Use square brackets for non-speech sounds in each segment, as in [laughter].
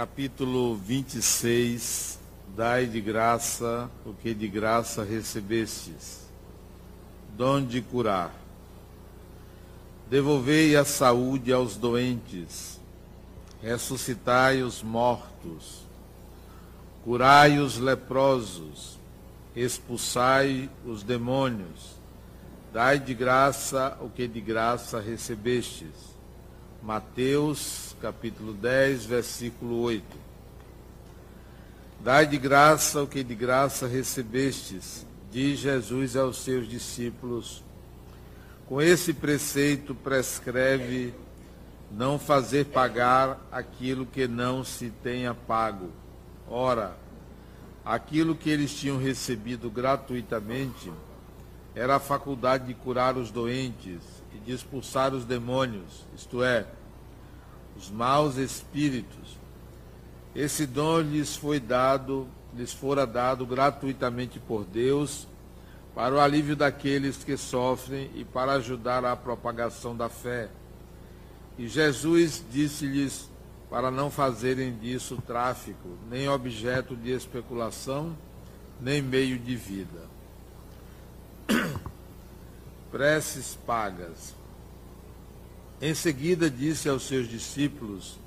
capítulo 26, dai de graça o que de graça recebestes, dom de curar. Devolvei a saúde aos doentes, ressuscitai os mortos, curai os leprosos, expulsai os demônios, dai de graça o que de graça recebestes. Mateus capítulo 10, versículo 8. Dai de graça o que de graça recebestes, diz Jesus aos seus discípulos. Com esse preceito prescreve não fazer pagar aquilo que não se tenha pago. Ora, aquilo que eles tinham recebido gratuitamente era a faculdade de curar os doentes e de expulsar os demônios, isto é, os maus espíritos. Esse dom lhes foi dado, lhes fora dado gratuitamente por Deus, para o alívio daqueles que sofrem e para ajudar a propagação da fé. E Jesus disse-lhes para não fazerem disso tráfico, nem objeto de especulação, nem meio de vida. [coughs] Preces pagas. Em seguida disse aos seus discípulos,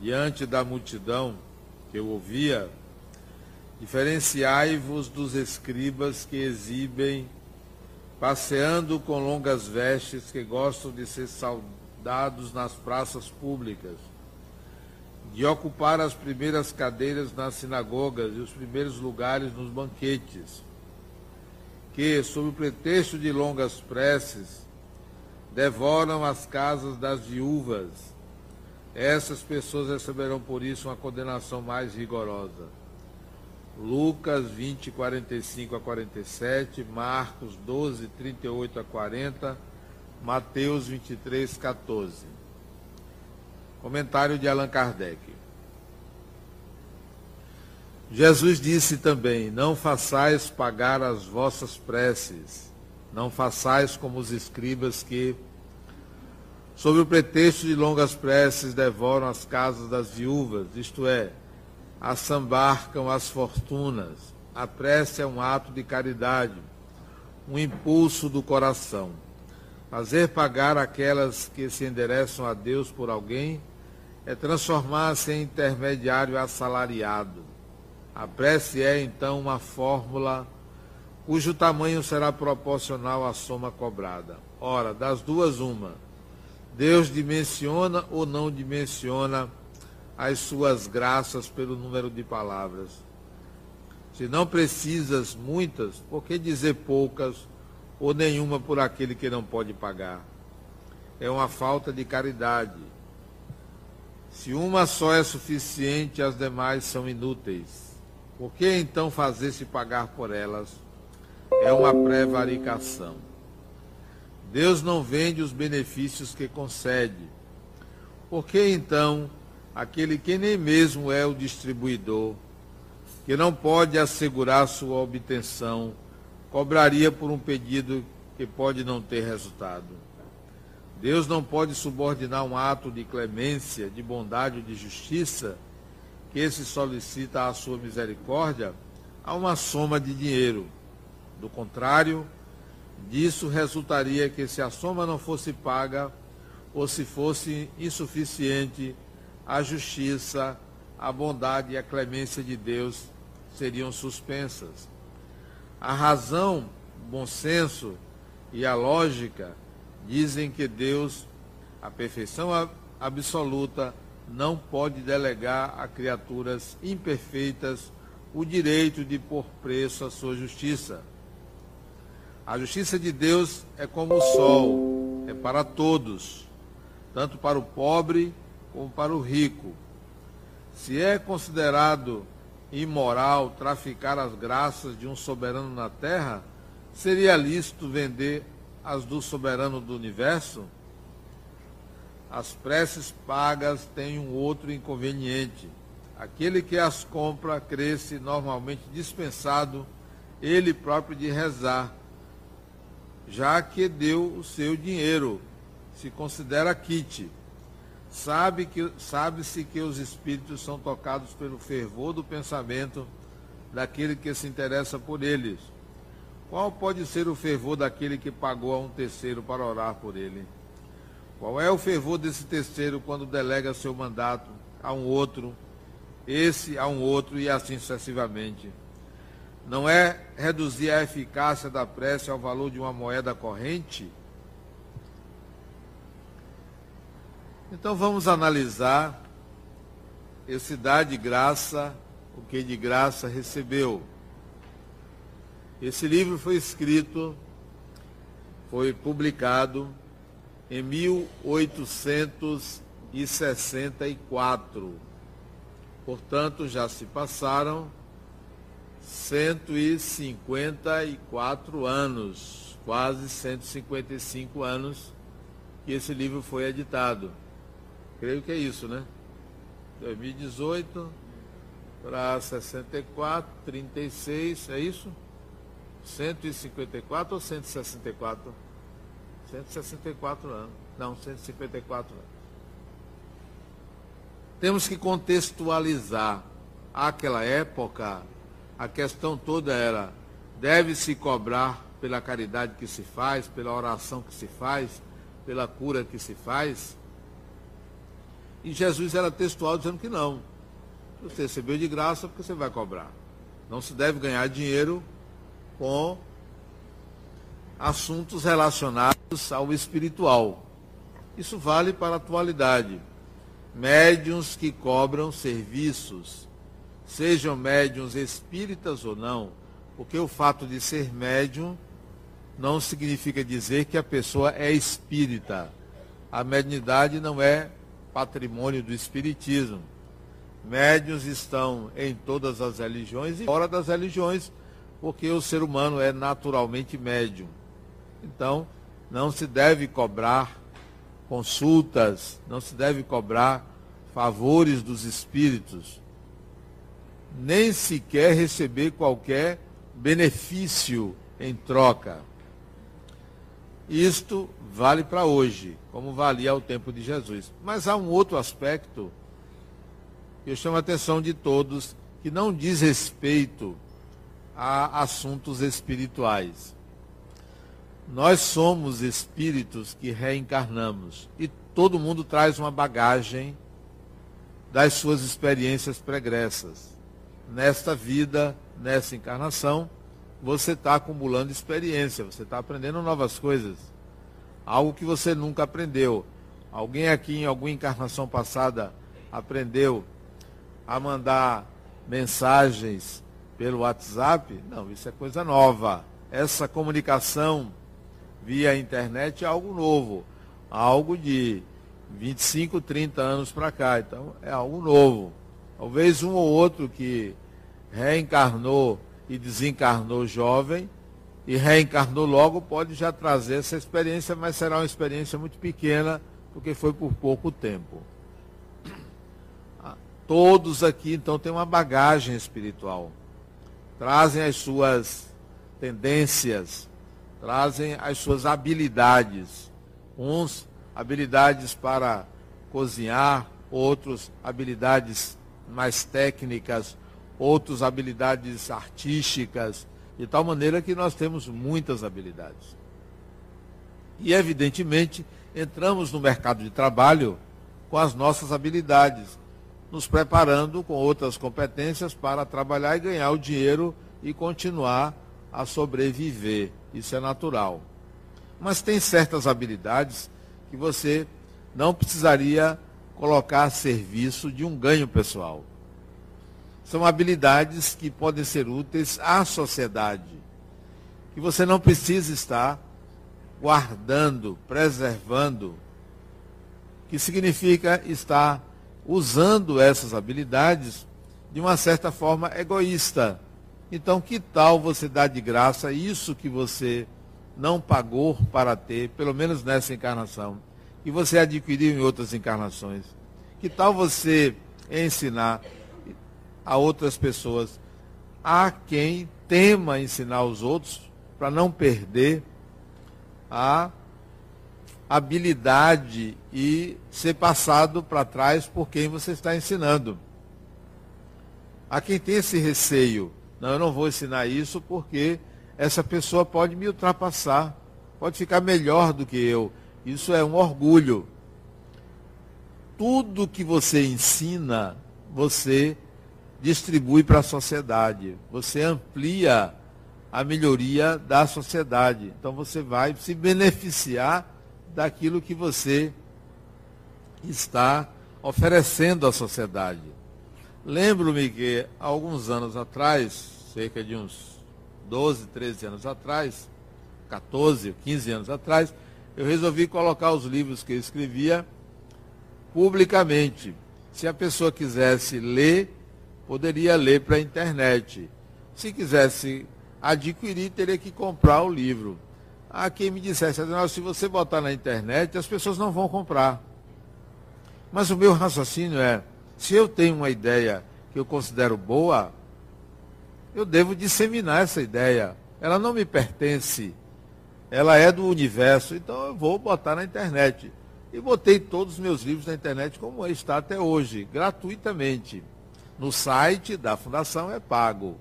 diante da multidão que o ouvia, diferenciai-vos dos escribas que exibem, passeando com longas vestes, que gostam de ser saudados nas praças públicas, de ocupar as primeiras cadeiras nas sinagogas e os primeiros lugares nos banquetes, que, sob o pretexto de longas preces, devoram as casas das viúvas. Essas pessoas receberão por isso uma condenação mais rigorosa. Lucas 20, 45 a 47, Marcos 12, 38 a 40, Mateus 23, 14. Comentário de Allan Kardec. Jesus disse também: Não façais pagar as vossas preces não façais como os escribas que, sob o pretexto de longas preces, devoram as casas das viúvas, isto é, assambarcam as fortunas. A prece é um ato de caridade, um impulso do coração. Fazer pagar aquelas que se endereçam a Deus por alguém é transformar-se em intermediário assalariado. A prece é, então, uma fórmula cujo tamanho será proporcional à soma cobrada. Ora, das duas, uma. Deus dimensiona ou não dimensiona as suas graças pelo número de palavras. Se não precisas muitas, por que dizer poucas ou nenhuma por aquele que não pode pagar? É uma falta de caridade. Se uma só é suficiente, as demais são inúteis. Por que então fazer-se pagar por elas? É uma prevaricação. Deus não vende os benefícios que concede. Por que então aquele que nem mesmo é o distribuidor, que não pode assegurar sua obtenção, cobraria por um pedido que pode não ter resultado? Deus não pode subordinar um ato de clemência, de bondade ou de justiça que se solicita à sua misericórdia a uma soma de dinheiro do contrário, disso resultaria que se a soma não fosse paga ou se fosse insuficiente, a justiça, a bondade e a clemência de Deus seriam suspensas. A razão, o bom senso e a lógica dizem que Deus, a perfeição absoluta, não pode delegar a criaturas imperfeitas o direito de pôr preço à sua justiça. A justiça de Deus é como o sol, é para todos, tanto para o pobre como para o rico. Se é considerado imoral traficar as graças de um soberano na terra, seria lícito vender as do soberano do universo? As preces pagas têm um outro inconveniente. Aquele que as compra cresce normalmente dispensado ele próprio de rezar já que deu o seu dinheiro, se considera kit. Sabe que, sabe-se que os espíritos são tocados pelo fervor do pensamento daquele que se interessa por eles. Qual pode ser o fervor daquele que pagou a um terceiro para orar por ele? Qual é o fervor desse terceiro quando delega seu mandato a um outro, esse a um outro e assim sucessivamente? Não é reduzir a eficácia da prece ao valor de uma moeda corrente? Então vamos analisar esse dar de graça, o que de graça recebeu. Esse livro foi escrito, foi publicado em 1864. Portanto, já se passaram 154 anos, quase 155 anos que esse livro foi editado. Creio que é isso, né? 2018 para 64, 36, é isso? 154 ou 164? 164 anos. Não, 154 anos. Temos que contextualizar. Aquela época, a questão toda era: deve-se cobrar pela caridade que se faz, pela oração que se faz, pela cura que se faz? E Jesus era textual dizendo que não. Você recebeu de graça porque você vai cobrar. Não se deve ganhar dinheiro com assuntos relacionados ao espiritual. Isso vale para a atualidade. Médiuns que cobram serviços, sejam médiuns espíritas ou não, porque o fato de ser médium não significa dizer que a pessoa é espírita. A mediunidade não é patrimônio do espiritismo. Médiuns estão em todas as religiões e fora das religiões, porque o ser humano é naturalmente médium. Então, não se deve cobrar consultas, não se deve cobrar favores dos espíritos, nem sequer receber qualquer benefício em troca. Isto vale para hoje, como valia ao tempo de Jesus. Mas há um outro aspecto que eu chamo a atenção de todos, que não diz respeito a assuntos espirituais. Nós somos espíritos que reencarnamos e todo mundo traz uma bagagem das suas experiências pregressas. Nesta vida, nessa encarnação, você está acumulando experiência, você está aprendendo novas coisas. Algo que você nunca aprendeu. Alguém aqui em alguma encarnação passada aprendeu a mandar mensagens pelo WhatsApp? Não, isso é coisa nova. Essa comunicação via internet é algo novo, algo de 25, 30 anos para cá. Então é algo novo. Talvez um ou outro que reencarnou e desencarnou jovem e reencarnou logo pode já trazer essa experiência, mas será uma experiência muito pequena, porque foi por pouco tempo. Ah, todos aqui então têm uma bagagem espiritual. Trazem as suas tendências, trazem as suas habilidades. Uns habilidades para cozinhar, outros habilidades mais técnicas, outros habilidades artísticas, de tal maneira que nós temos muitas habilidades. E evidentemente entramos no mercado de trabalho com as nossas habilidades, nos preparando com outras competências para trabalhar e ganhar o dinheiro e continuar a sobreviver. Isso é natural. Mas tem certas habilidades que você não precisaria colocar a serviço de um ganho pessoal. São habilidades que podem ser úteis à sociedade, que você não precisa estar guardando, preservando, que significa estar usando essas habilidades de uma certa forma egoísta então, que tal você dar de graça isso que você não pagou para ter, pelo menos nessa encarnação, e você adquiriu em outras encarnações? Que tal você ensinar a outras pessoas a quem tema ensinar os outros para não perder a habilidade e ser passado para trás por quem você está ensinando. Há quem tem esse receio. Não, eu não vou ensinar isso porque essa pessoa pode me ultrapassar, pode ficar melhor do que eu. Isso é um orgulho. Tudo que você ensina, você distribui para a sociedade. Você amplia a melhoria da sociedade. Então você vai se beneficiar daquilo que você está oferecendo à sociedade. Lembro-me que há alguns anos atrás, cerca de uns 12, 13 anos atrás, 14, 15 anos atrás, eu resolvi colocar os livros que eu escrevia publicamente. Se a pessoa quisesse ler, poderia ler para a internet. Se quisesse adquirir, teria que comprar o livro. Há quem me dissesse, se você botar na internet, as pessoas não vão comprar. Mas o meu raciocínio é, se eu tenho uma ideia que eu considero boa, eu devo disseminar essa ideia. Ela não me pertence. Ela é do universo, então eu vou botar na internet. E botei todos os meus livros na internet como está até hoje, gratuitamente. No site da fundação é pago.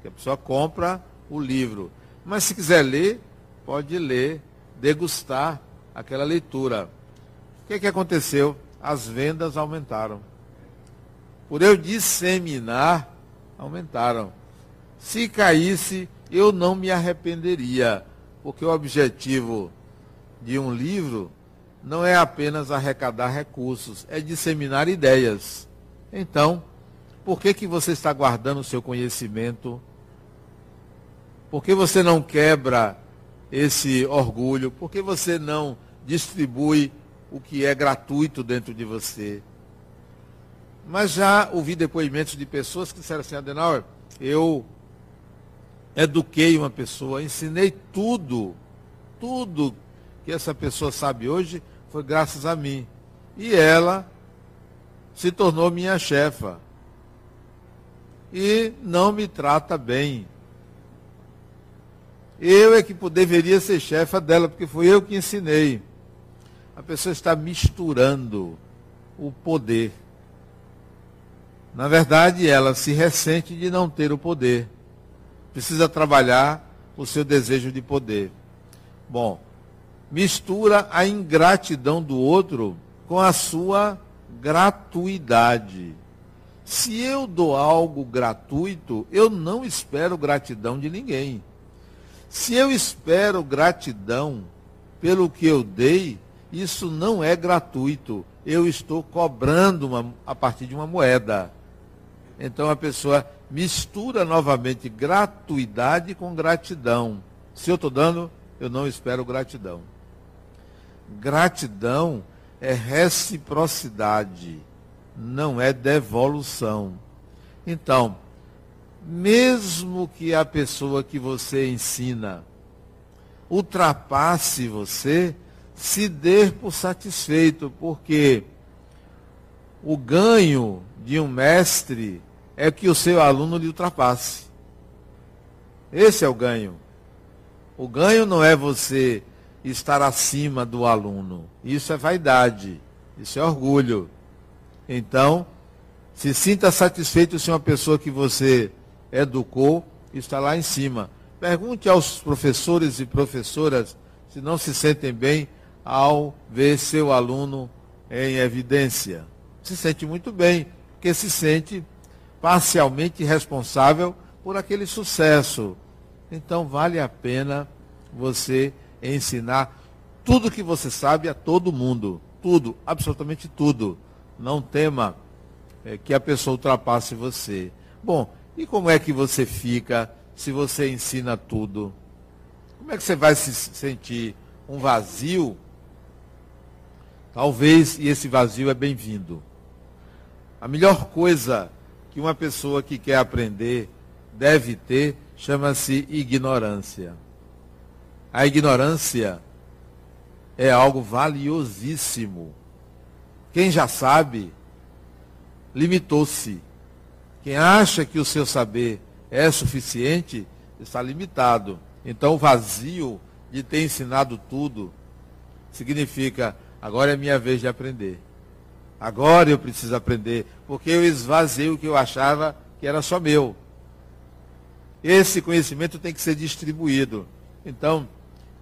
Que a pessoa compra o livro. Mas se quiser ler, pode ler, degustar aquela leitura. O que, é que aconteceu? As vendas aumentaram. Por eu disseminar, aumentaram. Se caísse, eu não me arrependeria, porque o objetivo de um livro não é apenas arrecadar recursos, é disseminar ideias. Então, por que, que você está guardando o seu conhecimento? Por que você não quebra esse orgulho? Por que você não distribui o que é gratuito dentro de você? Mas já ouvi depoimentos de pessoas que disseram assim, Adenauer, eu eduquei uma pessoa, ensinei tudo, tudo que essa pessoa sabe hoje foi graças a mim. E ela se tornou minha chefa. E não me trata bem. Eu é que deveria ser chefa dela, porque foi eu que ensinei. A pessoa está misturando o poder. Na verdade, ela se ressente de não ter o poder. Precisa trabalhar o seu desejo de poder. Bom, mistura a ingratidão do outro com a sua gratuidade. Se eu dou algo gratuito, eu não espero gratidão de ninguém. Se eu espero gratidão pelo que eu dei, isso não é gratuito. Eu estou cobrando uma, a partir de uma moeda. Então a pessoa mistura novamente gratuidade com gratidão. Se eu estou dando, eu não espero gratidão. Gratidão é reciprocidade, não é devolução. Então, mesmo que a pessoa que você ensina ultrapasse você, se dê por satisfeito, porque o ganho de um mestre é que o seu aluno lhe ultrapasse. Esse é o ganho. O ganho não é você estar acima do aluno. Isso é vaidade. Isso é orgulho. Então, se sinta satisfeito se uma pessoa que você educou está lá em cima. Pergunte aos professores e professoras se não se sentem bem ao ver seu aluno em evidência. Se sente muito bem, porque se sente parcialmente responsável por aquele sucesso. Então vale a pena você ensinar tudo que você sabe a todo mundo. Tudo, absolutamente tudo. Não tema é, que a pessoa ultrapasse você. Bom, e como é que você fica se você ensina tudo? Como é que você vai se sentir? Um vazio? Talvez, e esse vazio é bem-vindo. A melhor coisa que uma pessoa que quer aprender deve ter chama-se ignorância. A ignorância é algo valiosíssimo. Quem já sabe, limitou-se. Quem acha que o seu saber é suficiente, está limitado. Então, o vazio de ter ensinado tudo significa agora é minha vez de aprender. Agora eu preciso aprender, porque eu esvaziei o que eu achava que era só meu. Esse conhecimento tem que ser distribuído. Então,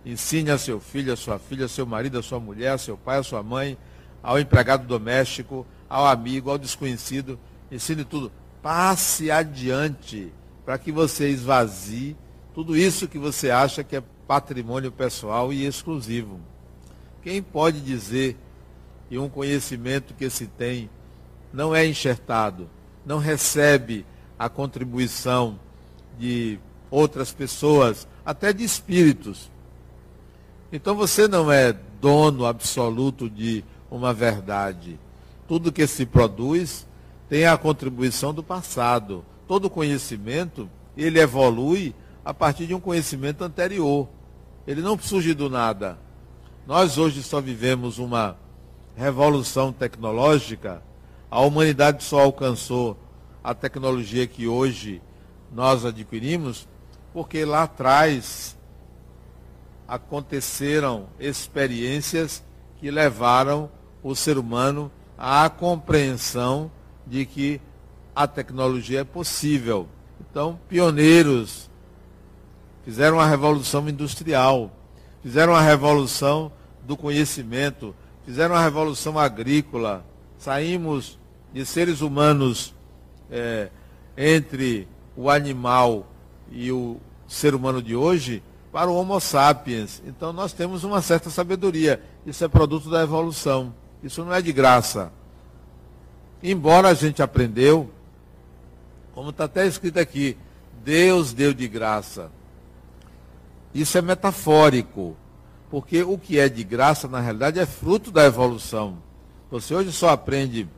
ensine a seu filho, a sua filha, a seu marido, a sua mulher, a seu pai, a sua mãe, ao empregado doméstico, ao amigo, ao desconhecido. Ensine tudo. Passe adiante para que você esvazie tudo isso que você acha que é patrimônio pessoal e exclusivo. Quem pode dizer que um conhecimento que se tem não é enxertado, não recebe a contribuição de outras pessoas, até de espíritos. Então você não é dono absoluto de uma verdade. Tudo que se produz tem a contribuição do passado. Todo conhecimento, ele evolui a partir de um conhecimento anterior. Ele não surge do nada. Nós hoje só vivemos uma revolução tecnológica. A humanidade só alcançou a tecnologia que hoje nós adquirimos porque lá atrás aconteceram experiências que levaram o ser humano à compreensão de que a tecnologia é possível. Então, pioneiros fizeram a revolução industrial, fizeram a revolução do conhecimento, fizeram a revolução agrícola. Saímos de seres humanos é, entre o animal e o ser humano de hoje para o Homo sapiens. Então nós temos uma certa sabedoria. Isso é produto da evolução. Isso não é de graça. Embora a gente aprendeu, como está até escrito aqui, Deus deu de graça. Isso é metafórico, porque o que é de graça, na realidade, é fruto da evolução. Você hoje só aprende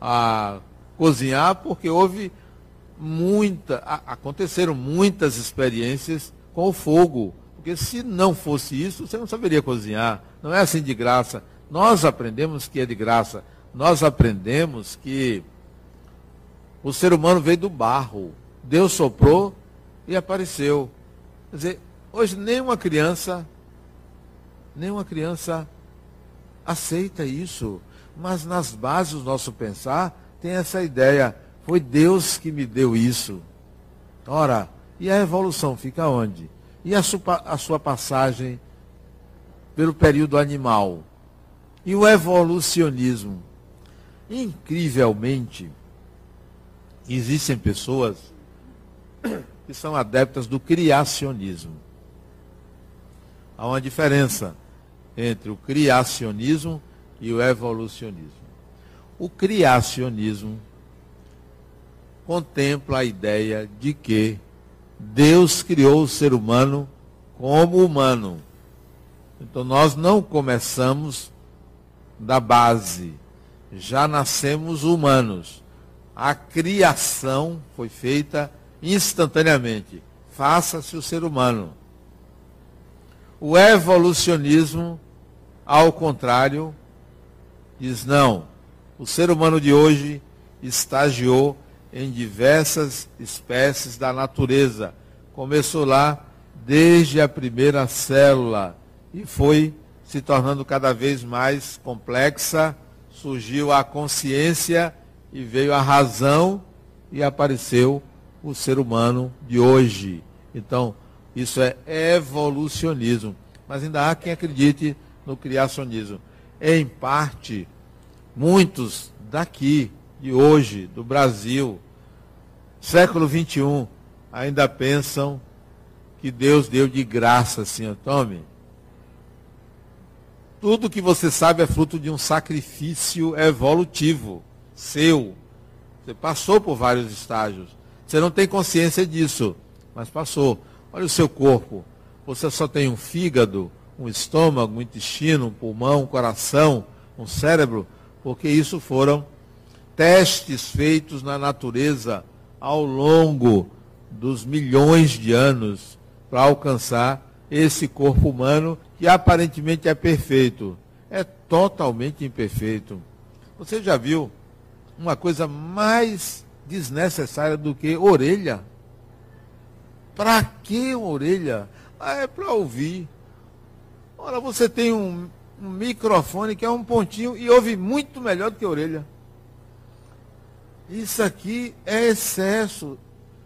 a cozinhar porque houve muita, aconteceram muitas experiências com o fogo. Porque se não fosse isso, você não saberia cozinhar. Não é assim de graça. Nós aprendemos que é de graça. Nós aprendemos que o ser humano veio do barro. Deus soprou e apareceu. Quer dizer, hoje nenhuma criança, nenhuma criança aceita isso. Mas nas bases do nosso pensar tem essa ideia foi Deus que me deu isso. Ora, e a evolução fica onde? E a sua, a sua passagem pelo período animal? E o evolucionismo? Incrivelmente, existem pessoas que são adeptas do criacionismo. Há uma diferença entre o criacionismo e o evolucionismo. O criacionismo contempla a ideia de que Deus criou o ser humano como humano. Então nós não começamos da base, já nascemos humanos. A criação foi feita instantaneamente. Faça-se o ser humano. O evolucionismo, ao contrário, diz não. O ser humano de hoje estagiou em diversas espécies da natureza. Começou lá desde a primeira célula e foi se tornando cada vez mais complexa. Surgiu a consciência e veio a razão e apareceu o ser humano de hoje. Então, isso é evolucionismo. Mas ainda há quem acredite no criacionismo. Em parte, muitos daqui de hoje, do Brasil, século 21, ainda pensam que Deus deu de graça, assim, tome. Tudo que você sabe é fruto de um sacrifício evolutivo seu. Você passou por vários estágios. Você não tem consciência disso, mas passou. Olha o seu corpo. Você só tem um fígado, um estômago, um intestino, um pulmão, um coração, um cérebro, porque isso foram testes feitos na natureza ao longo dos milhões de anos para alcançar esse corpo humano que aparentemente é perfeito. É totalmente imperfeito. Você já viu uma coisa mais desnecessária do que orelha? Para que orelha? Ah, é para ouvir. Ora, você tem um um microfone que é um pontinho e ouve muito melhor do que orelha. Isso aqui é excesso.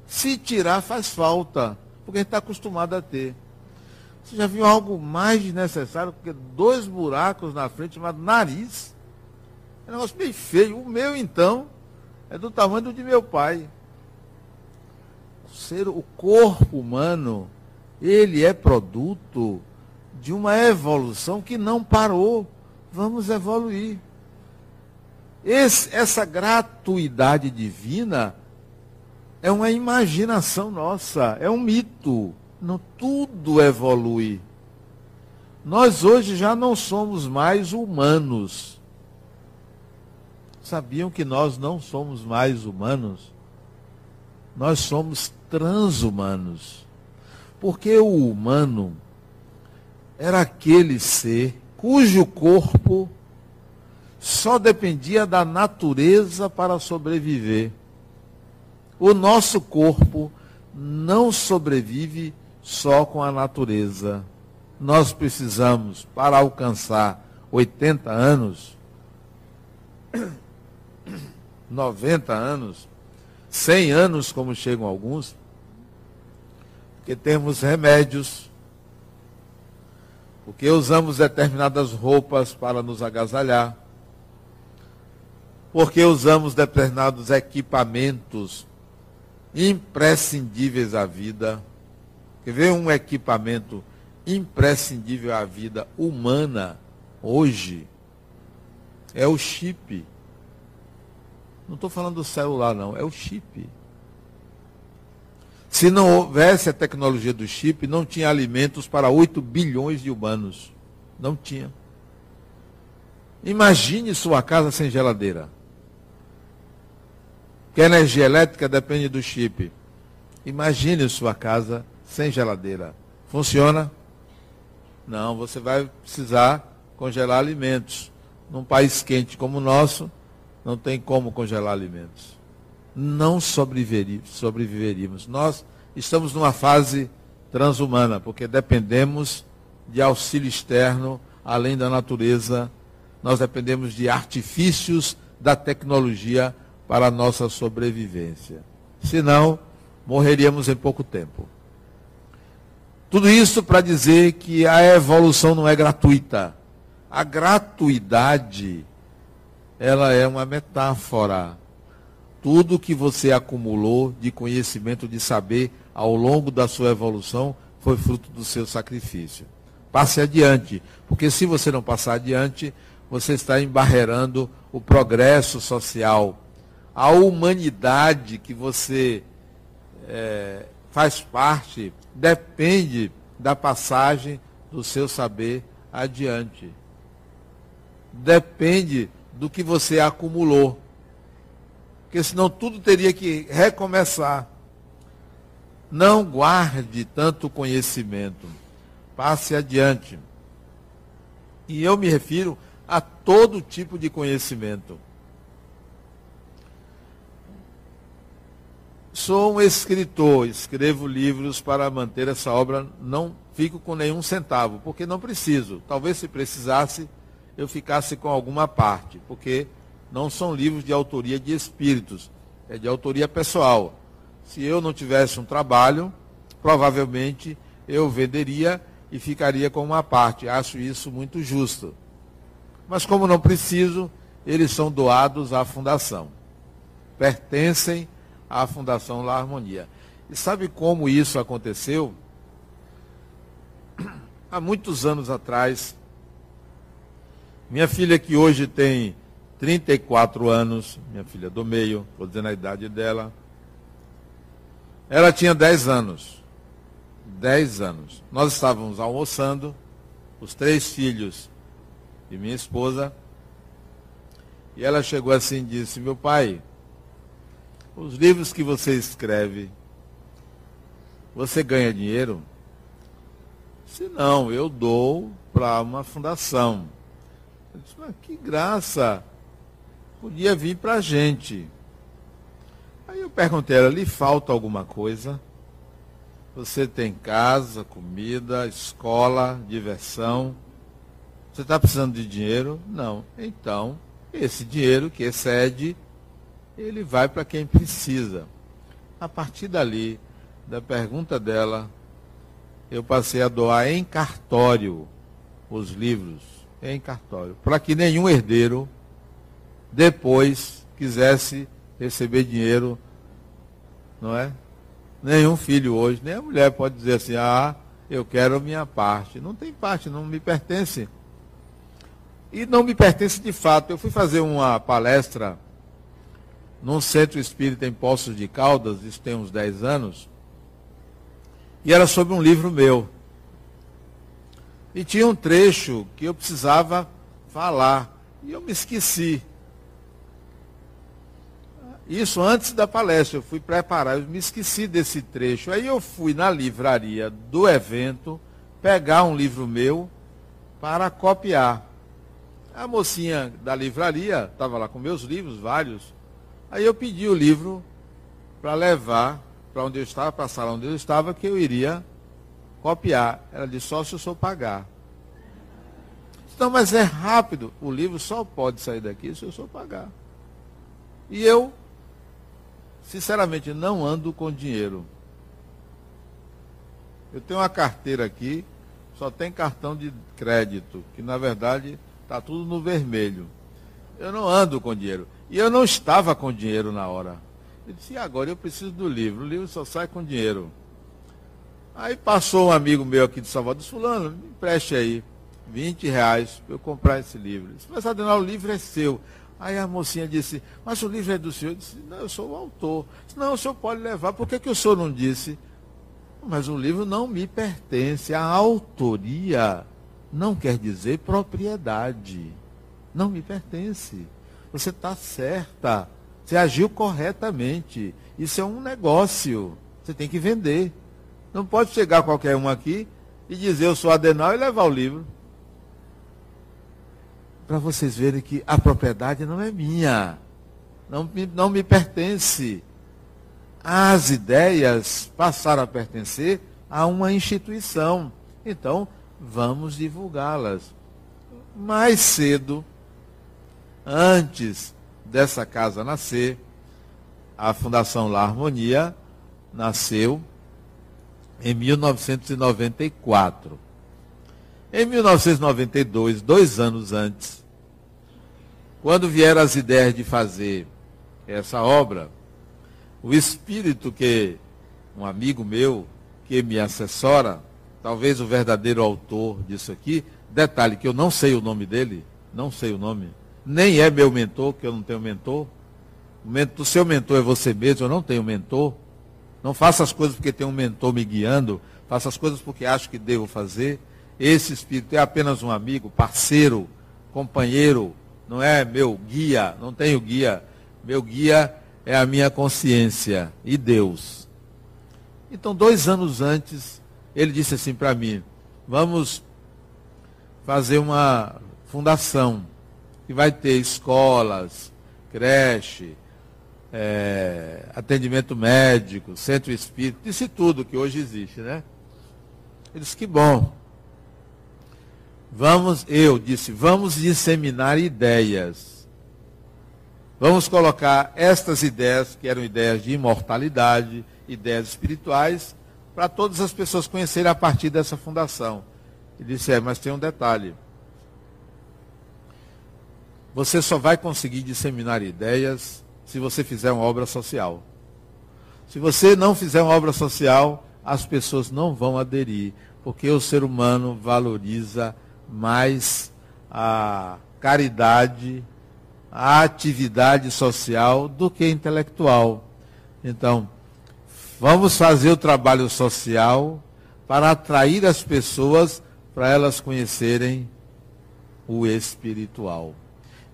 Se tirar, faz falta, porque a gente está acostumado a ter. Você já viu algo mais desnecessário que dois buracos na frente chamado nariz? É um negócio bem feio. O meu, então, é do tamanho do de meu pai. O, ser, o corpo humano, ele é produto de uma evolução que não parou. Vamos evoluir. Esse, essa gratuidade divina é uma imaginação nossa, é um mito. Não, tudo evolui. Nós hoje já não somos mais humanos. Sabiam que nós não somos mais humanos? Nós somos transhumanos. Porque o humano era aquele ser cujo corpo só dependia da natureza para sobreviver. O nosso corpo não sobrevive só com a natureza. Nós precisamos, para alcançar 80 anos, [coughs] 90 anos, 100 anos, como chegam alguns, porque temos remédios, porque usamos determinadas roupas para nos agasalhar, porque usamos determinados equipamentos imprescindíveis à vida. Quer ver um equipamento imprescindível à vida humana hoje? É o chip. Não estou falando do celular, não, é o chip. Se não houvesse a tecnologia do chip, não tinha alimentos para 8 bilhões de humanos. Não tinha. Imagine sua casa sem geladeira. Que a energia elétrica depende do chip. Imagine sua casa sem geladeira. Funciona? Não, você vai precisar congelar alimentos. Num país quente como o nosso, não tem como congelar alimentos. Não sobreviveríamos. Nós estamos numa fase transhumana, porque dependemos de auxílio externo, além da natureza. Nós dependemos de artifícios da tecnologia para a nossa sobrevivência. Senão, morreríamos em pouco tempo. Tudo isso para dizer que a evolução não é gratuita. A gratuidade, ela é uma metáfora. Tudo que você acumulou de conhecimento, de saber ao longo da sua evolução, foi fruto do seu sacrifício. Passe adiante, porque se você não passar adiante, você está embarreirando o progresso social, a humanidade que você é, faz parte depende da passagem do seu saber adiante. Depende do que você acumulou. Porque senão tudo teria que recomeçar. Não guarde tanto conhecimento. Passe adiante. E eu me refiro a todo tipo de conhecimento. Sou um escritor, escrevo livros para manter essa obra, não fico com nenhum centavo, porque não preciso. Talvez se precisasse, eu ficasse com alguma parte, porque não são livros de autoria de espíritos, é de autoria pessoal. Se eu não tivesse um trabalho, provavelmente eu venderia e ficaria com uma parte. Acho isso muito justo. Mas como não preciso, eles são doados à fundação. Pertencem à Fundação La Harmonia. E sabe como isso aconteceu? Há muitos anos atrás, minha filha que hoje tem 34 anos, minha filha do meio, estou dizendo a idade dela, ela tinha 10 anos. 10 anos. Nós estávamos almoçando, os três filhos e minha esposa, e ela chegou assim e disse, meu pai, os livros que você escreve, você ganha dinheiro? Se não, eu dou para uma fundação. Eu disse, mas que graça! Podia vir para a gente. Aí eu perguntei a ela, lhe falta alguma coisa? Você tem casa, comida, escola, diversão. Você está precisando de dinheiro? Não. Então, esse dinheiro que excede, ele vai para quem precisa. A partir dali, da pergunta dela, eu passei a doar em cartório os livros, em cartório, para que nenhum herdeiro depois quisesse receber dinheiro, não é? Nenhum filho hoje, nem a mulher pode dizer assim, ah, eu quero minha parte. Não tem parte, não me pertence. E não me pertence de fato. Eu fui fazer uma palestra num centro espírita em Poços de Caldas, isso tem uns 10 anos, e era sobre um livro meu. E tinha um trecho que eu precisava falar, e eu me esqueci. Isso antes da palestra, eu fui preparar, eu me esqueci desse trecho. Aí eu fui na livraria do evento pegar um livro meu para copiar. A mocinha da livraria estava lá com meus livros, vários. Aí eu pedi o livro para levar para onde eu estava, para a sala onde eu estava, que eu iria copiar. Ela disse, só se eu sou pagar. Não, mas é rápido. O livro só pode sair daqui se eu sou pagar. E eu, sinceramente, não ando com dinheiro. Eu tenho uma carteira aqui, só tem cartão de crédito, que na verdade está tudo no vermelho. Eu não ando com dinheiro. E eu não estava com dinheiro na hora. Eu disse, e agora eu preciso do livro. O livro só sai com dinheiro. Aí passou um amigo meu aqui de Salvador, disse, fulano, me empreste aí 20 reais para eu comprar esse livro. disse, mas Adenal, o livro é seu. Aí a mocinha disse, mas o livro é do senhor? Eu disse, não, eu sou o autor. Disse, não, o senhor pode levar. Por que, que o senhor não disse? Mas o livro não me pertence. A autoria não quer dizer propriedade. Não me pertence. Você está certa. Você agiu corretamente. Isso é um negócio. Você tem que vender. Não pode chegar qualquer um aqui e dizer eu sou Adenal e levar o livro. Para vocês verem que a propriedade não é minha. Não, não me pertence. As ideias passaram a pertencer a uma instituição. Então, vamos divulgá-las. Mais cedo, antes dessa casa nascer, a Fundação La Harmonia nasceu em 1994. Em 1992, dois anos antes, quando vieram as ideias de fazer essa obra, o espírito que um amigo meu que me assessora, talvez o verdadeiro autor disso aqui, detalhe que eu não sei o nome dele, não sei o nome, nem é meu mentor, que eu não tenho mentor. O, seu mentor é você mesmo, eu não tenho mentor. Não faça as coisas porque tem um mentor me guiando, faça as coisas porque acho que devo fazer. Esse espírito é apenas um amigo, parceiro, companheiro, não é meu guia, não tenho guia. Meu guia é a minha consciência e Deus. Então, dois anos antes, ele disse assim para mim: vamos fazer uma fundação que vai ter escolas, creche, é, atendimento médico, centro espírita, disse tudo que hoje existe, né? Ele disse que bom. Vamos, eu disse, vamos disseminar ideias. Vamos colocar estas ideias, que eram ideias de imortalidade, ideias espirituais, para todas as pessoas conhecerem a partir dessa fundação. Ele disse, é, mas tem um detalhe. Você só vai conseguir disseminar ideias se você fizer uma obra social. Se você não fizer uma obra social, as pessoas não vão aderir, porque o ser humano valoriza mais a caridade, a atividade social do que intelectual. Então, vamos fazer o trabalho social para atrair as pessoas para elas conhecerem o espiritual.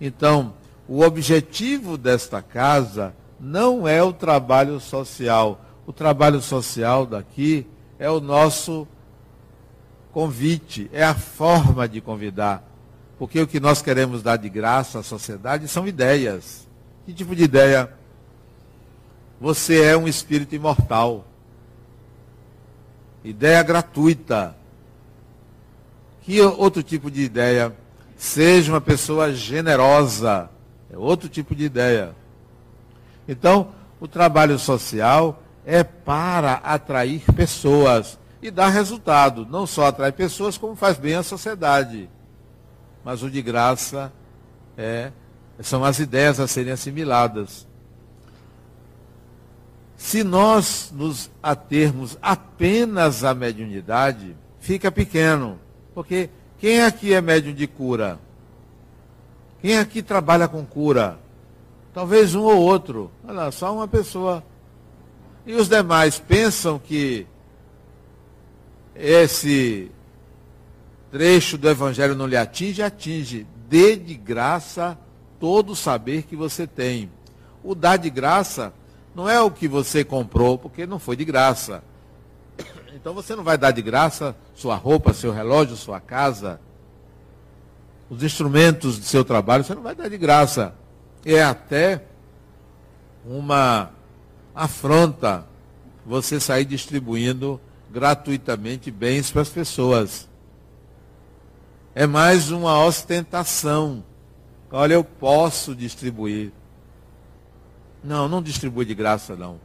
Então, o objetivo desta casa não é o trabalho social. O trabalho social daqui é o nosso convite, é a forma de convidar. Porque o que nós queremos dar de graça à sociedade são ideias. Que tipo de ideia? Você é um espírito imortal. Ideia gratuita. Que outro tipo de ideia? Seja uma pessoa generosa. É outro tipo de ideia. Então, o trabalho social é para atrair pessoas e dar resultado. Não só atrai pessoas, como faz bem à sociedade. Mas o de graça é, são as ideias a serem assimiladas. Se nós nos atermos apenas à mediunidade, fica pequeno. Porque quem aqui é médium de cura? Quem aqui trabalha com cura? Talvez um ou outro. Olha, só uma pessoa. E os demais pensam que esse trecho do Evangelho não lhe atinge? Atinge. Dê de graça todo o saber que você tem. O dar de graça não é o que você comprou, porque não foi de graça. Então você não vai dar de graça sua roupa, seu relógio, sua casa, os instrumentos de seu trabalho, você não vai dar de graça. É até uma afronta você sair distribuindo gratuitamente bens para as pessoas. É mais uma ostentação. Olha, eu posso distribuir. Não, não distribui de graça, não.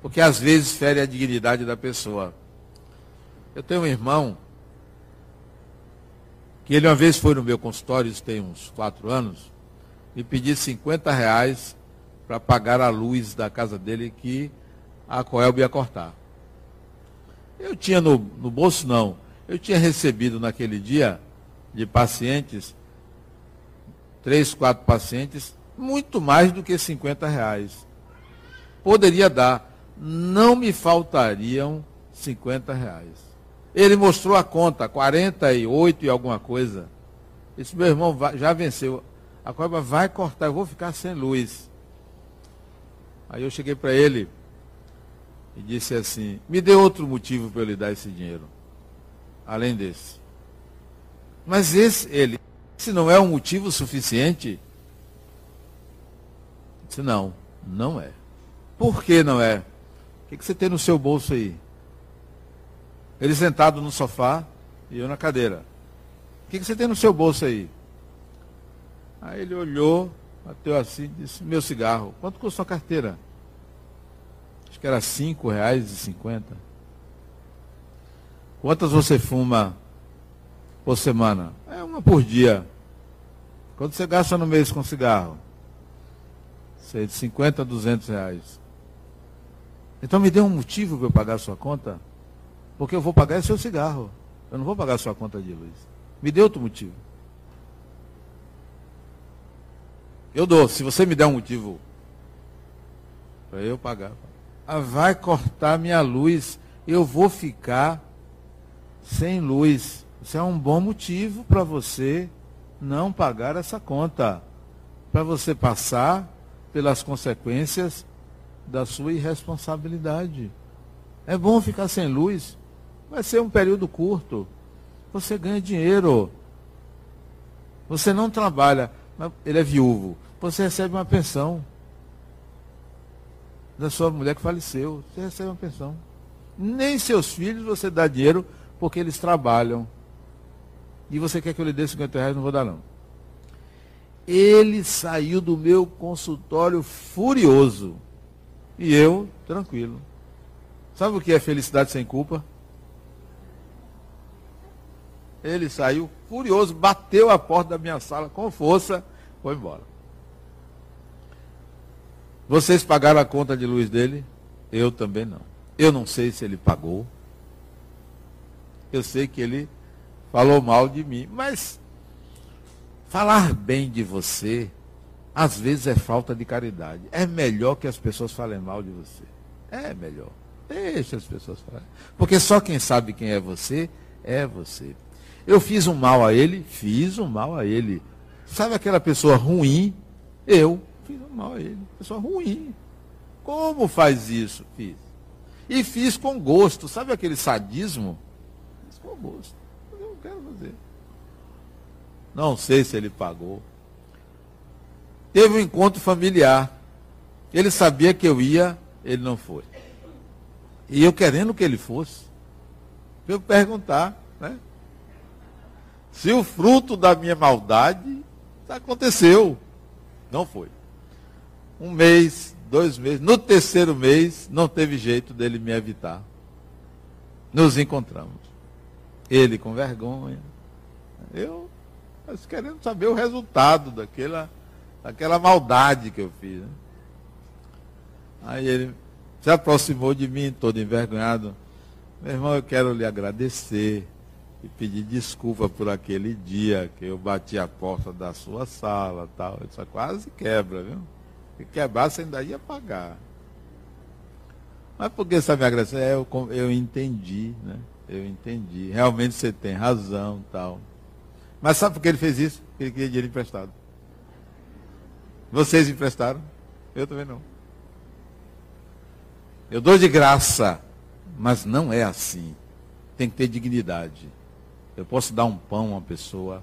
Porque às vezes fere a dignidade da pessoa. Eu tenho um irmão que ele uma vez foi no meu consultório, isso tem uns quatro anos, me pediu 50 reais para pagar a luz da casa dele que a Coelba ia cortar. Eu tinha no, no bolso, não. Eu tinha recebido naquele dia de pacientes, três, quatro pacientes, muito mais do que 50 reais poderia dar. Não me faltariam 50 reais. Ele mostrou a conta, 48 e alguma coisa. Esse meu irmão já venceu. A cobra vai cortar, eu vou ficar sem luz. Aí eu cheguei para ele e disse assim: me dê outro motivo para eu lhe dar esse dinheiro, além desse. Mas esse, ele, se não é um motivo suficiente, disse: não, não é. Por que não é? O que, você tem no seu bolso aí? Ele sentado no sofá e eu na cadeira. O que, você tem no seu bolso aí? Aí ele olhou, bateu assim e disse, meu cigarro. Quanto custou a carteira? Acho que era e cinquenta. Quantas você fuma por semana? É uma por dia. Quanto você gasta no mês com cigarro? Sei, de 50 a 200 reais. Então me dê um motivo para eu pagar a sua conta, porque eu vou pagar seu cigarro. Eu não vou pagar sua conta de luz. Me dê outro motivo. Eu dou, se você me der um motivo para eu pagar. Ah, vai cortar minha luz, eu vou ficar sem luz. Isso é um bom motivo para você não pagar essa conta. Para você passar pelas consequências da sua irresponsabilidade. É bom ficar sem luz, vai ser um período curto. Você ganha dinheiro. Você não trabalha, ele é viúvo. Você recebe uma pensão da sua mulher que faleceu. Você recebe uma pensão. Nem seus filhos você dá dinheiro porque eles trabalham. E você quer que eu lhe dê 50 reais? Não vou dar, não. Ele saiu do meu consultório furioso. E eu, tranquilo. Sabe o que é felicidade sem culpa? Ele saiu furioso, bateu a porta da minha sala com força, foi embora. Vocês pagaram a conta de luz dele? Eu também não. Eu não sei se ele pagou. Eu sei que ele falou mal de mim, mas falar bem de você às vezes é falta de caridade. É melhor que as pessoas falem mal de você. É melhor. Deixa as pessoas falarem. Porque só quem sabe quem é você, é você. Eu fiz um mal a ele, fiz um mal a ele. Sabe aquela pessoa ruim? Eu fiz um mal a ele. Pessoa ruim. Como faz isso? Fiz. E fiz com gosto. Sabe aquele sadismo? Fiz com gosto. Eu não quero fazer. Não sei se ele pagou teve um encontro familiar. Ele sabia que eu ia, ele não foi. E eu querendo que ele fosse, eu perguntar, né? Se o fruto da minha maldade aconteceu. Não foi. Um mês, dois meses, no terceiro mês, não teve jeito dele me evitar. Nos encontramos. Ele com vergonha. Eu mas querendo saber o resultado daquela, daquela maldade que eu fiz. Né? Aí ele se aproximou de mim, todo envergonhado. Meu irmão, eu quero lhe agradecer e pedir desculpa por aquele dia que eu bati a porta da sua sala tal. Isso quase quebra, viu? Se quebrasse ainda ia pagar. Mas por que essa minha agradecer? É, eu, eu entendi, né? Eu entendi. Realmente você tem razão tal. Mas sabe por que ele fez isso? Ele queria dinheiro emprestado. Vocês emprestaram? Eu também não. Eu dou de graça, mas não é assim. Tem que ter dignidade. Eu posso dar um pão a uma pessoa,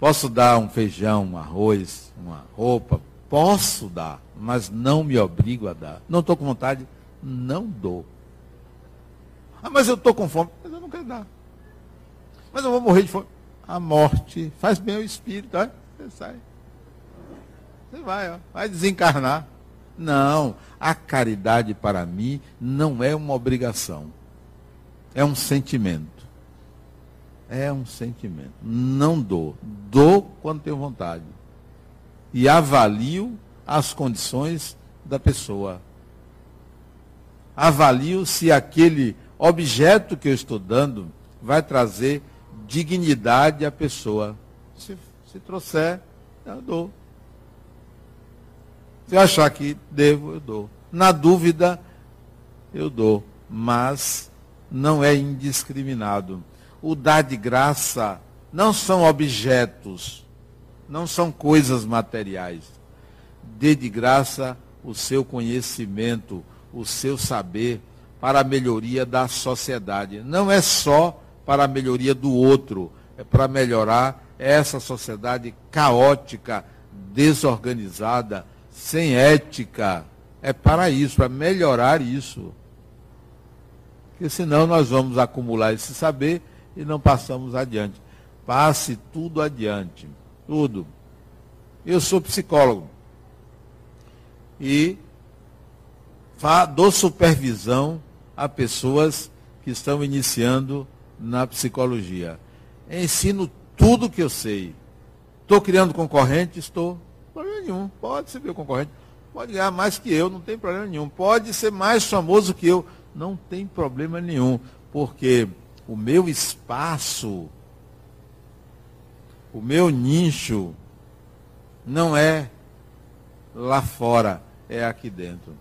posso dar um feijão, um arroz, uma roupa, posso dar, mas não me obrigo a dar. Não estou com vontade, não dou. Ah, mas eu estou com fome, mas eu não quero dar. Mas eu vou morrer de fome. A morte faz bem ao espírito, olha, você sai. Você vai, ó, vai desencarnar. Não, a caridade para mim não é uma obrigação. É um sentimento. É um sentimento. Não dou. Dou quando tenho vontade. E avalio as condições da pessoa. Avalio se aquele objeto que eu estou dando vai trazer dignidade à pessoa. Se, se trouxer, eu dou. Se eu achar que devo, eu dou. Na dúvida, eu dou. Mas não é indiscriminado. O dar de graça não são objetos, não são coisas materiais. Dê de graça o seu conhecimento, o seu saber para a melhoria da sociedade. Não é só para a melhoria do outro, é para melhorar essa sociedade caótica, desorganizada, sem ética. É para isso, para melhorar isso. Porque senão nós vamos acumular esse saber e não passamos adiante. Passe tudo adiante. Tudo. Eu sou psicólogo. E dou supervisão a pessoas que estão iniciando na psicologia. Ensino tudo que eu sei. Estou criando concorrente? Estou. Problema nenhum. Pode ser meu concorrente. Pode ganhar mais que eu, não tem problema nenhum. Pode ser mais famoso que eu, não tem problema nenhum. Porque o meu espaço, o meu nicho, não é lá fora, é aqui dentro.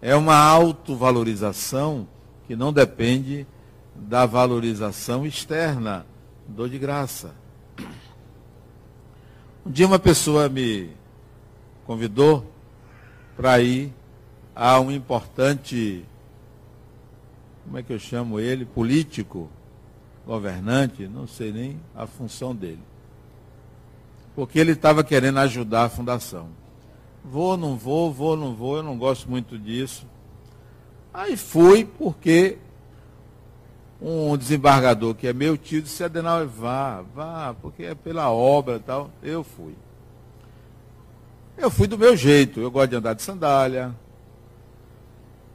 É uma autovalorização que não depende da valorização externa, dou de graça. Um dia uma pessoa me convidou para ir a um importante, como é que eu chamo ele? Político, governante, não sei nem a função dele. Porque ele estava querendo ajudar a fundação. Vou, não vou, vou, não vou, eu não gosto muito disso. Aí fui porque um desembargador que é meu tio disse, Adenauer, vá, vá, porque é pela obra e tal. Eu fui. Eu fui do meu jeito. Eu gosto de andar de sandália.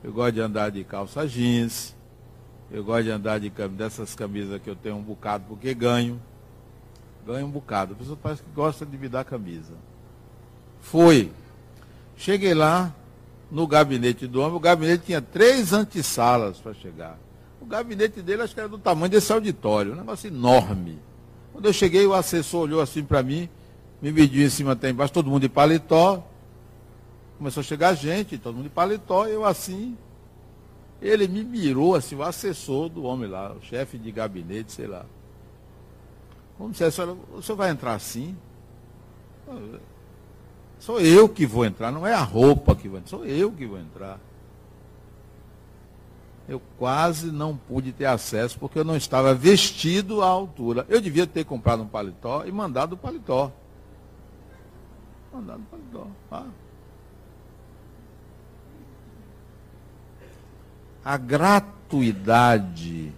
Eu gosto de andar de calça jeans. Eu gosto de andar de dessas camisas que eu tenho um bocado porque ganho. Ganho um bocado. A pessoa parece que gosta de me dar camisa. Fui. Cheguei lá, no gabinete do homem, o gabinete tinha três antessalas para chegar. O gabinete dele acho que era do tamanho desse auditório, um negócio enorme. Quando eu cheguei, o assessor olhou assim para mim, me mediu em cima até embaixo, todo mundo de paletó. Começou a chegar gente, todo mundo de paletó, eu assim. Ele me mirou assim, o assessor do homem lá, o chefe de gabinete, sei lá. Como disse, o senhor vai entrar assim? Sou eu que vou entrar, não é a roupa que vai entrar, sou eu que vou entrar. Eu quase não pude ter acesso porque eu não estava vestido à altura. Eu devia ter comprado um paletó e mandado o paletó. Mandado o paletó. Ah. A gratuidade,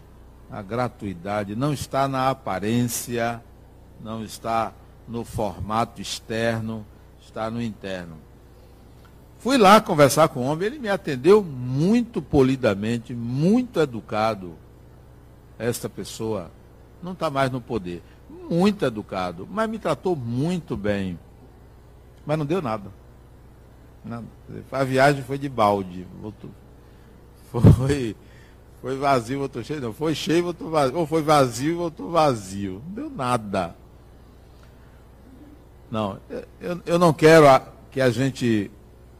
na gratuidade, não está na aparência, não está no formato externo, está no interno. Fui lá conversar com o homem, ele me atendeu muito polidamente, muito educado. Esta pessoa não está mais no poder. Muito educado, mas me tratou muito bem. Mas não deu nada. nada. A viagem foi de balde. Voltou. Foi, foi vazio, voltou cheio. Não, foi cheio, voltou vazio. Ou foi vazio, voltou vazio. Não deu nada. Não, eu, eu não quero a, que a gente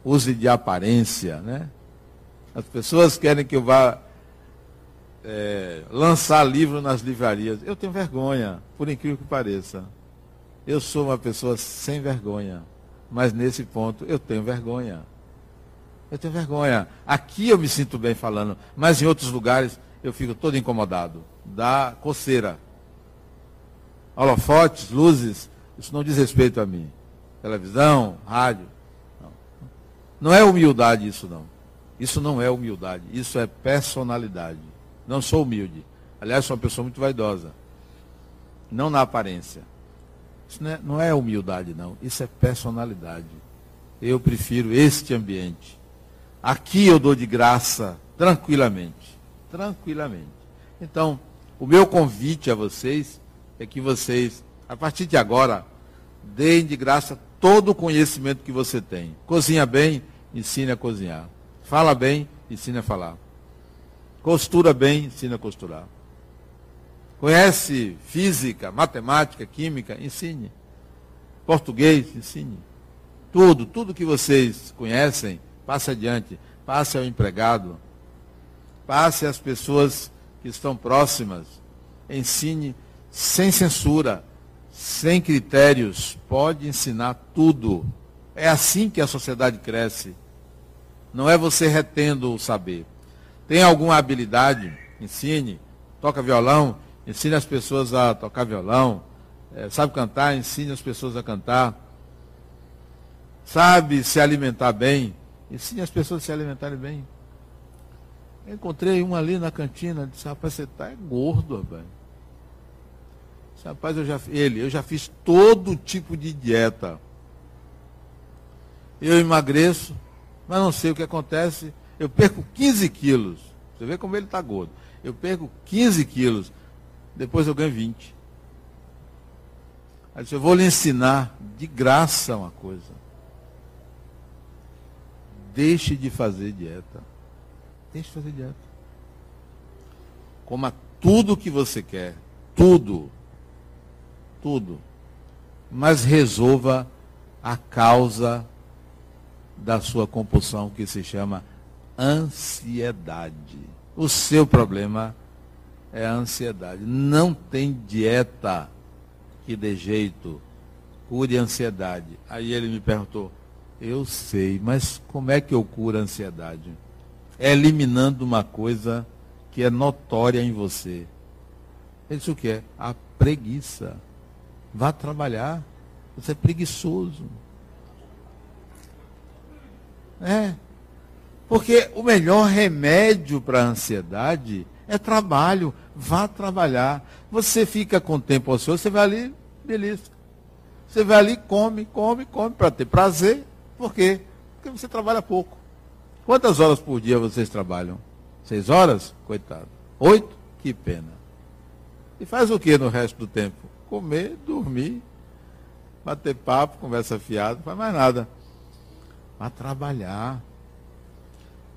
use de aparência, né? As pessoas querem que eu vá é, lançar livro nas livrarias. Eu tenho vergonha, por incrível que pareça. Eu sou uma pessoa sem vergonha. Mas nesse ponto eu tenho vergonha. Eu tenho vergonha. Aqui eu me sinto bem falando, mas em outros lugares eu fico todo incomodado. Dá coceira. Holofotes, luzes, isso não diz respeito a mim. Televisão, rádio. Não. não é humildade isso, não. Isso não é humildade. Isso é personalidade. Não sou humilde. Aliás, sou uma pessoa muito vaidosa. Não na aparência. Isso não é, não é humildade, não. Isso é personalidade. Eu prefiro este ambiente. Aqui eu dou de graça, tranquilamente. Tranquilamente. Então, o meu convite a vocês é que vocês a partir de agora, deem de graça todo o conhecimento que você tem. Cozinha bem, ensine a cozinhar. Fala bem, ensine a falar. Costura bem, ensine a costurar. Conhece física, matemática, química, ensine. Português, ensine. Tudo, tudo que vocês conhecem, passe adiante. Passe ao empregado. Passe às pessoas que estão próximas. Ensine sem censura sem critérios, pode ensinar tudo. É assim que a sociedade cresce. Não é você retendo o saber. Tem alguma habilidade? Ensine. Toca violão? Ensine as pessoas a tocar violão. É, sabe cantar? Ensine as pessoas a cantar. Sabe se alimentar bem? Ensine as pessoas se alimentarem bem. Eu encontrei um ali na cantina, disse, rapaz, você está gordo, rapaz. Rapaz, eu já, ele, eu já fiz todo tipo de dieta. Eu emagreço, mas não sei o que acontece. Eu perco 15 quilos. Você vê como ele está gordo. Eu perco 15 quilos. Depois eu ganho 20. Aí disse, eu vou lhe ensinar de graça uma coisa. Deixe de fazer dieta. Deixe de fazer dieta. Coma tudo que você quer. Tudo tudo, mas resolva a causa da sua compulsão, que se chama ansiedade. O seu problema é a ansiedade. Não tem dieta que dê jeito, cure a ansiedade. Aí ele me perguntou, eu sei, mas como é que eu curo a ansiedade? É eliminando uma coisa que é notória em você. Ele disse o que é? A preguiça. Vá trabalhar. Você é preguiçoso. É. Porque o melhor remédio para a ansiedade é trabalho. Vá trabalhar. Você fica com tempo ocioso, você vai ali, beleza. Você vai ali, come, come, come para ter prazer. Por quê? Porque você trabalha pouco. Quantas horas por dia vocês trabalham? Seis horas? Coitado. Oito? Que pena. E faz o que no resto do tempo? comer, dormir, bater papo, conversa fiada, não faz mais nada. Mas trabalhar.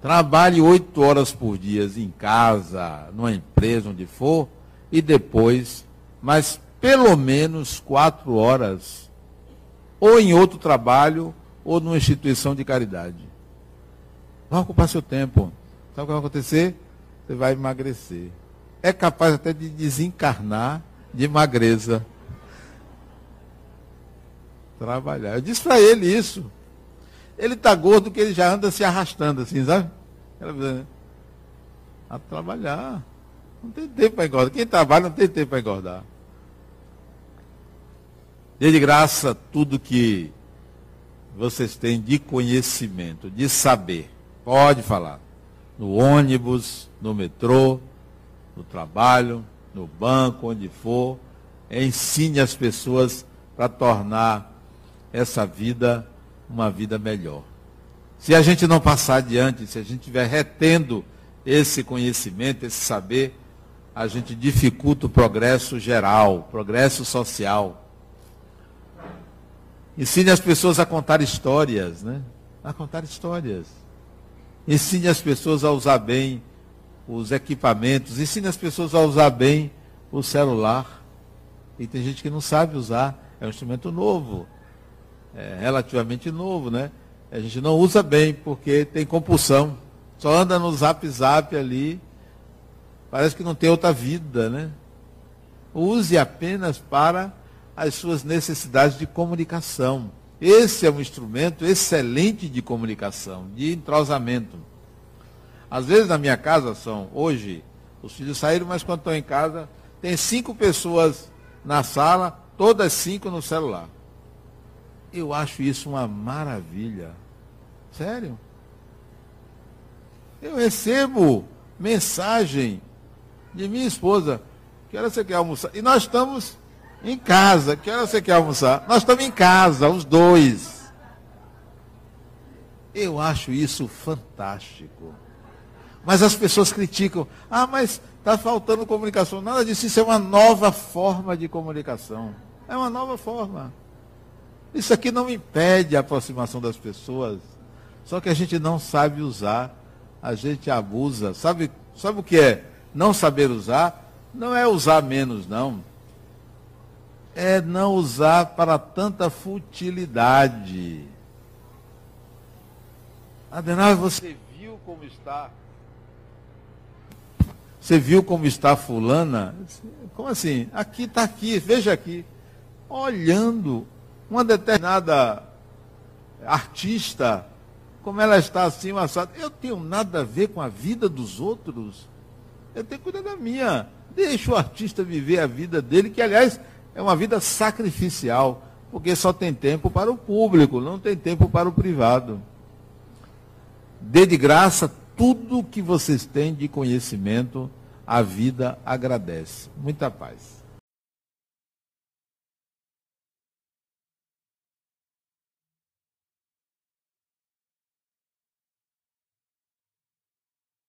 Trabalhe oito horas por dia em casa, numa empresa, onde for, e depois, mas pelo menos quatro horas, ou em outro trabalho, ou numa instituição de caridade. Vai ocupar seu tempo. Sabe o que vai acontecer? Você vai emagrecer. É capaz até de desencarnar de magreza. Trabalhar. Eu disse para ele isso. Ele está gordo que ele já anda se arrastando assim, sabe? Né? A trabalhar. Não tem tempo para engordar. Quem trabalha não tem tempo para engordar. Dê de graça tudo que vocês têm de conhecimento, de saber. Pode falar. No ônibus, no metrô, no trabalho, no banco, onde for. Ensine as pessoas para tornar essa vida uma vida melhor. Se a gente não passar adiante, se a gente estiver retendo esse conhecimento, esse saber, a gente dificulta o progresso geral, o progresso social. Ensine as pessoas a contar histórias, né? A contar histórias. Ensine as pessoas a usar bem os equipamentos, ensine as pessoas a usar bem o celular. E tem gente que não sabe usar, é um instrumento novo, é relativamente novo, né? A gente não usa bem porque tem compulsão. Só anda no zap zap ali. Parece que não tem outra vida, né? Use apenas para as suas necessidades de comunicação. Esse é um instrumento excelente de comunicação, de entrosamento. Às vezes na minha casa são, hoje, os filhos saíram, mas quando estão em casa, tem cinco pessoas na sala, todas cinco no celular. Eu acho isso uma maravilha. Sério. Eu recebo mensagem de minha esposa. Que hora você quer almoçar? E nós estamos em casa. Que hora você quer almoçar? Nós estamos em casa, os dois. Eu acho isso fantástico. Mas as pessoas criticam. Ah, mas está faltando comunicação. Nada disso. Isso é uma nova forma de comunicação. É uma nova forma. Isso aqui não impede a aproximação das pessoas. Só que a gente não sabe usar, a gente abusa. Sabe, sabe o que é não saber usar? Não é usar menos, não. É não usar para tanta futilidade. Adenal, você viu como está? Você viu como está fulana? Como assim? Aqui está aqui, veja aqui. Olhando uma determinada artista, como ela está assim, assada. Eu tenho nada a ver com a vida dos outros. Eu tenho que cuidar da minha. Deixa o artista viver a vida dele, que aliás é uma vida sacrificial, porque só tem tempo para o público, não tem tempo para o privado. Dê de graça tudo que vocês têm de conhecimento, a vida agradece. Muita paz.